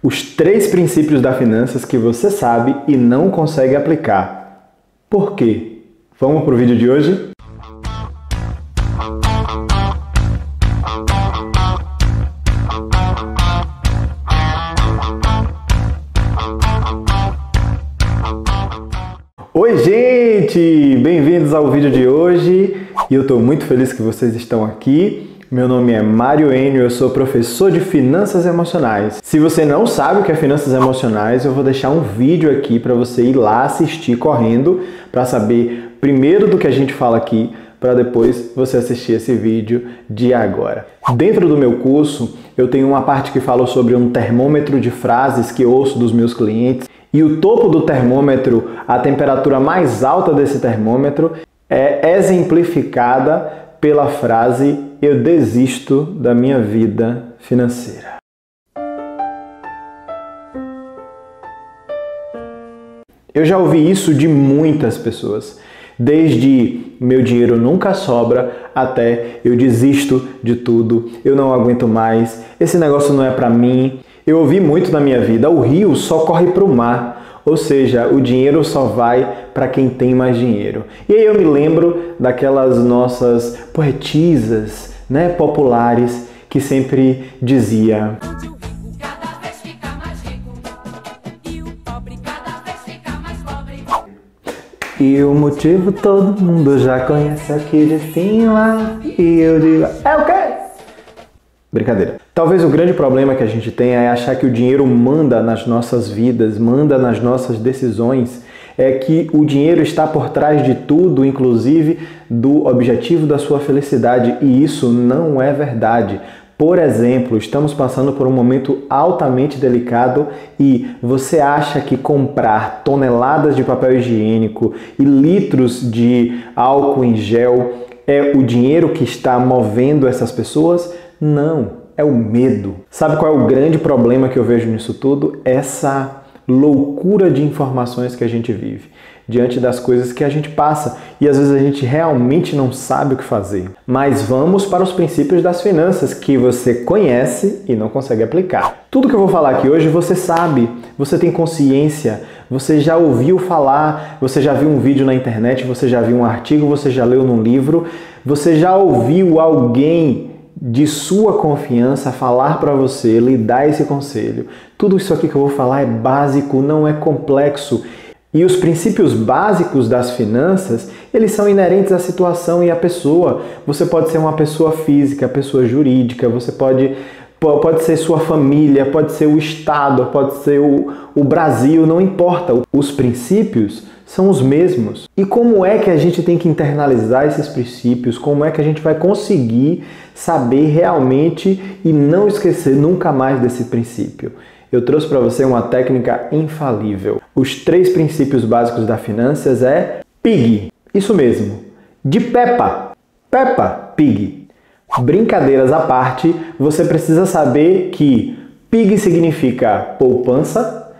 Os três princípios da finanças que você sabe e não consegue aplicar. Por quê? Vamos para o vídeo de hoje? Oi, gente! Bem-vindos ao vídeo de hoje e eu estou muito feliz que vocês estão aqui. Meu nome é Mário Enio, eu sou professor de Finanças Emocionais. Se você não sabe o que é Finanças Emocionais, eu vou deixar um vídeo aqui para você ir lá assistir correndo para saber primeiro do que a gente fala aqui, para depois você assistir esse vídeo de agora. Dentro do meu curso, eu tenho uma parte que fala sobre um termômetro de frases que ouço dos meus clientes e o topo do termômetro, a temperatura mais alta desse termômetro, é exemplificada pela frase eu desisto da minha vida financeira. Eu já ouvi isso de muitas pessoas, desde meu dinheiro nunca sobra até eu desisto de tudo, eu não aguento mais, esse negócio não é para mim, eu ouvi muito na minha vida: o rio só corre para o mar, ou seja, o dinheiro só vai para quem tem mais dinheiro. E aí eu me lembro daquelas nossas poetisas, né, populares que sempre dizia E o motivo todo mundo já conhece aqui de cima. E eu digo, é o quê? Brincadeira. Talvez o grande problema que a gente tenha é achar que o dinheiro manda nas nossas vidas, manda nas nossas decisões. É que o dinheiro está por trás de tudo, inclusive do objetivo da sua felicidade, e isso não é verdade. Por exemplo, estamos passando por um momento altamente delicado e você acha que comprar toneladas de papel higiênico e litros de álcool em gel é o dinheiro que está movendo essas pessoas? Não, é o medo. Sabe qual é o grande problema que eu vejo nisso tudo? Essa loucura de informações que a gente vive diante das coisas que a gente passa e às vezes a gente realmente não sabe o que fazer. Mas vamos para os princípios das finanças que você conhece e não consegue aplicar. Tudo que eu vou falar aqui hoje você sabe, você tem consciência, você já ouviu falar, você já viu um vídeo na internet, você já viu um artigo, você já leu num livro, você já ouviu alguém de sua confiança falar para você, lhe dar esse conselho. Tudo isso aqui que eu vou falar é básico, não é complexo. E os princípios básicos das finanças, eles são inerentes à situação e à pessoa. Você pode ser uma pessoa física, pessoa jurídica, você pode pode ser sua família, pode ser o Estado, pode ser o, o Brasil, não importa. Os princípios são os mesmos. E como é que a gente tem que internalizar esses princípios? Como é que a gente vai conseguir saber realmente e não esquecer nunca mais desse princípio? Eu trouxe para você uma técnica infalível. Os três princípios básicos da finanças é PIG. Isso mesmo. De Peppa. Peppa Pig. Brincadeiras à parte, você precisa saber que PIG significa poupança,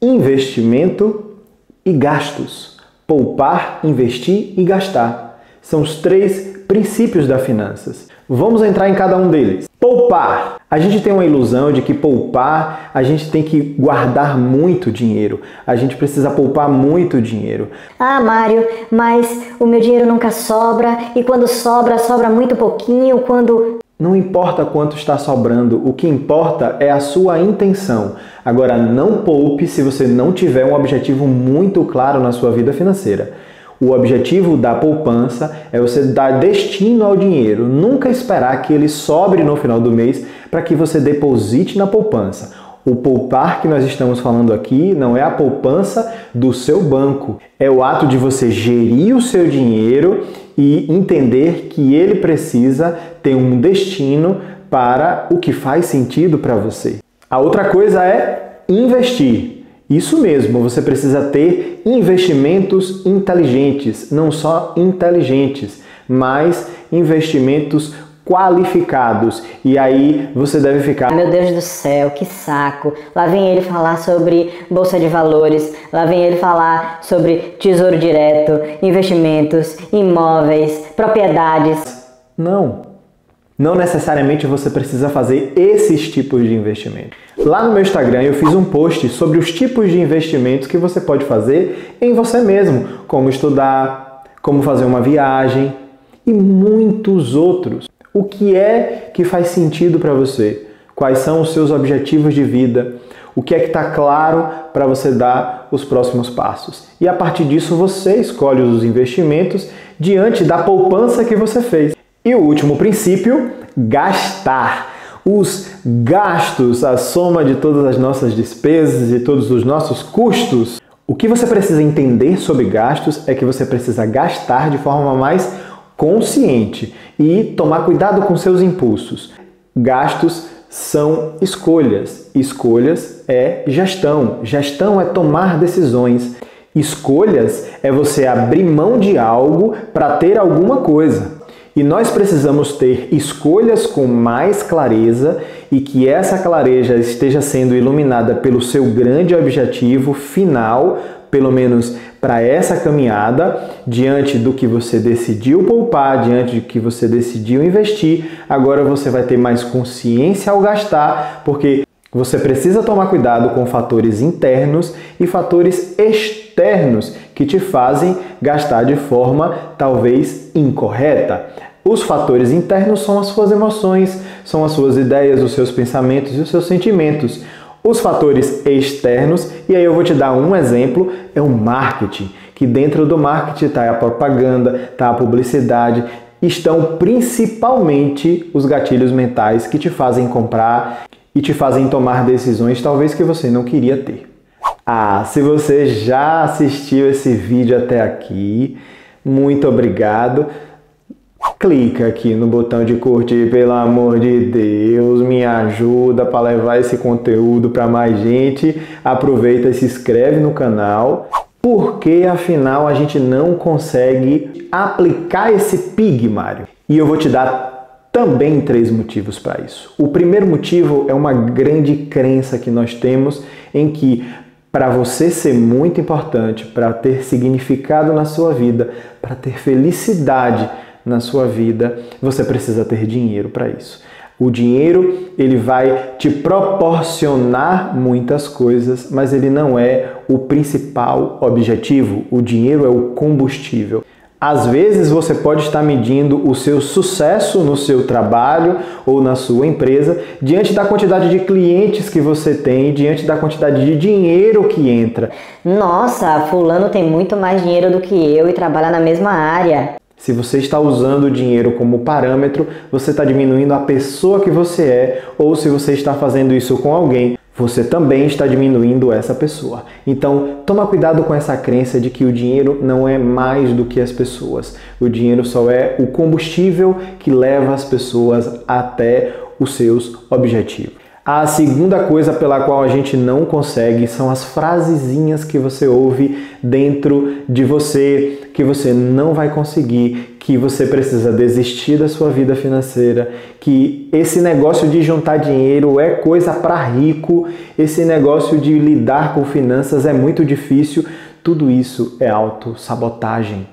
investimento e gastos. Poupar, investir e gastar. São os três princípios da finanças. Vamos entrar em cada um deles. Poupar. A gente tem uma ilusão de que poupar, a gente tem que guardar muito dinheiro. A gente precisa poupar muito dinheiro. Ah, Mário, mas o meu dinheiro nunca sobra e quando sobra, sobra muito pouquinho, quando não importa quanto está sobrando, o que importa é a sua intenção. Agora, não poupe se você não tiver um objetivo muito claro na sua vida financeira. O objetivo da poupança é você dar destino ao dinheiro, nunca esperar que ele sobre no final do mês para que você deposite na poupança. O poupar que nós estamos falando aqui não é a poupança do seu banco, é o ato de você gerir o seu dinheiro e entender que ele precisa ter um destino para o que faz sentido para você. A outra coisa é investir. Isso mesmo, você precisa ter investimentos inteligentes, não só inteligentes, mas investimentos qualificados. E aí você deve ficar. Meu Deus do céu, que saco! Lá vem ele falar sobre bolsa de valores, lá vem ele falar sobre tesouro direto, investimentos, imóveis, propriedades. Não. Não necessariamente você precisa fazer esses tipos de investimento. Lá no meu Instagram eu fiz um post sobre os tipos de investimentos que você pode fazer em você mesmo, como estudar, como fazer uma viagem e muitos outros. O que é que faz sentido para você? Quais são os seus objetivos de vida? O que é que está claro para você dar os próximos passos? E a partir disso você escolhe os investimentos diante da poupança que você fez. E o último princípio, gastar. Os gastos, a soma de todas as nossas despesas e todos os nossos custos. O que você precisa entender sobre gastos é que você precisa gastar de forma mais consciente e tomar cuidado com seus impulsos. Gastos são escolhas. Escolhas é gestão. Gestão é tomar decisões. Escolhas é você abrir mão de algo para ter alguma coisa. E nós precisamos ter escolhas com mais clareza e que essa clareza esteja sendo iluminada pelo seu grande objetivo final, pelo menos para essa caminhada, diante do que você decidiu poupar, diante do que você decidiu investir. Agora você vai ter mais consciência ao gastar, porque você precisa tomar cuidado com fatores internos e fatores externos que te fazem gastar de forma talvez incorreta. Os fatores internos são as suas emoções, são as suas ideias, os seus pensamentos e os seus sentimentos. Os fatores externos, e aí eu vou te dar um exemplo, é o marketing, que dentro do marketing está a propaganda, está a publicidade, estão principalmente os gatilhos mentais que te fazem comprar e te fazem tomar decisões talvez que você não queria ter. Ah, se você já assistiu esse vídeo até aqui, muito obrigado clica aqui no botão de curtir, pelo amor de Deus, me ajuda para levar esse conteúdo para mais gente. Aproveita e se inscreve no canal, porque afinal a gente não consegue aplicar esse PIG, Mário. E eu vou te dar também três motivos para isso. O primeiro motivo é uma grande crença que nós temos em que para você ser muito importante, para ter significado na sua vida, para ter felicidade, na sua vida, você precisa ter dinheiro para isso. O dinheiro, ele vai te proporcionar muitas coisas, mas ele não é o principal objetivo. O dinheiro é o combustível. Às vezes você pode estar medindo o seu sucesso no seu trabalho ou na sua empresa diante da quantidade de clientes que você tem, diante da quantidade de dinheiro que entra. Nossa, fulano tem muito mais dinheiro do que eu e trabalha na mesma área. Se você está usando o dinheiro como parâmetro, você está diminuindo a pessoa que você é, ou se você está fazendo isso com alguém, você também está diminuindo essa pessoa. Então, toma cuidado com essa crença de que o dinheiro não é mais do que as pessoas. O dinheiro só é o combustível que leva as pessoas até os seus objetivos. A segunda coisa pela qual a gente não consegue são as frasezinhas que você ouve dentro de você, que você não vai conseguir, que você precisa desistir da sua vida financeira, que esse negócio de juntar dinheiro é coisa para rico, esse negócio de lidar com finanças é muito difícil. Tudo isso é autossabotagem.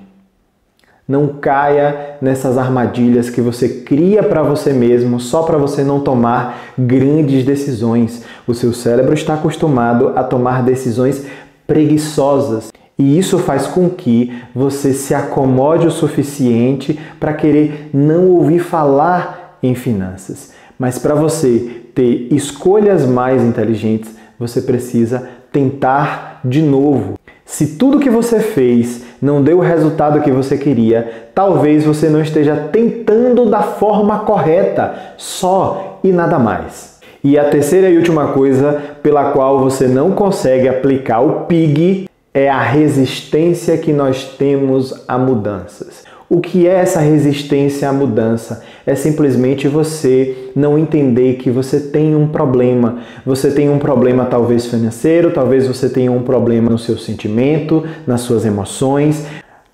Não caia nessas armadilhas que você cria para você mesmo só para você não tomar grandes decisões. O seu cérebro está acostumado a tomar decisões preguiçosas. E isso faz com que você se acomode o suficiente para querer não ouvir falar em finanças. Mas para você ter escolhas mais inteligentes, você precisa tentar de novo. Se tudo que você fez não deu o resultado que você queria, talvez você não esteja tentando da forma correta, só e nada mais. E a terceira e última coisa pela qual você não consegue aplicar o PIG é a resistência que nós temos a mudanças. O que é essa resistência à mudança? É simplesmente você não entender que você tem um problema. Você tem um problema talvez financeiro, talvez você tenha um problema no seu sentimento, nas suas emoções.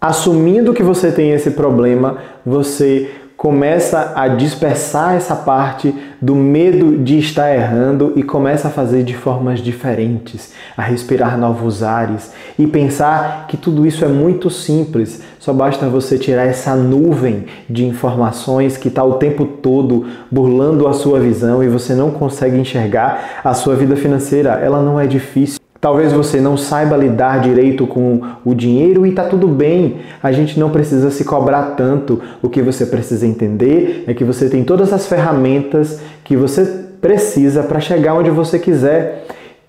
Assumindo que você tem esse problema, você começa a dispersar essa parte do medo de estar errando e começa a fazer de formas diferentes, a respirar novos ares e pensar que tudo isso é muito simples. Só basta você tirar essa nuvem de informações que está o tempo todo burlando a sua visão e você não consegue enxergar a sua vida financeira. Ela não é difícil. Talvez você não saiba lidar direito com o dinheiro e está tudo bem. A gente não precisa se cobrar tanto. O que você precisa entender é que você tem todas as ferramentas que você precisa para chegar onde você quiser.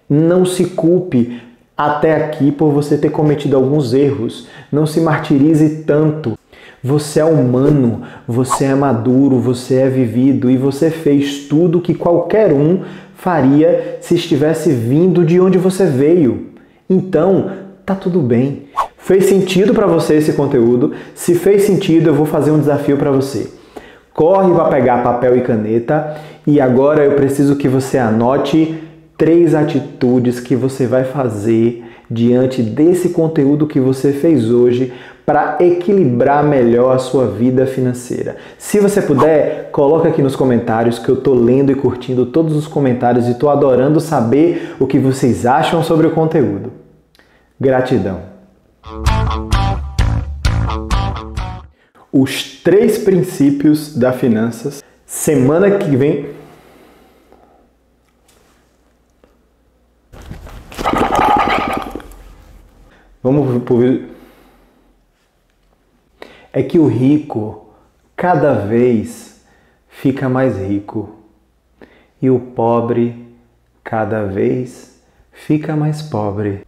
Não se culpe até aqui por você ter cometido alguns erros. Não se martirize tanto. Você é humano, você é maduro, você é vivido e você fez tudo que qualquer um faria se estivesse vindo de onde você veio. Então, tá tudo bem. Fez sentido para você esse conteúdo? Se fez sentido, eu vou fazer um desafio para você. Corre para pegar papel e caneta e agora eu preciso que você anote três atitudes que você vai fazer diante desse conteúdo que você fez hoje para equilibrar melhor a sua vida financeira. Se você puder, coloca aqui nos comentários que eu tô lendo e curtindo todos os comentários e tô adorando saber o que vocês acham sobre o conteúdo. Gratidão. Os três princípios da finanças. Semana que vem Vamos pro é que o rico cada vez fica mais rico e o pobre cada vez fica mais pobre.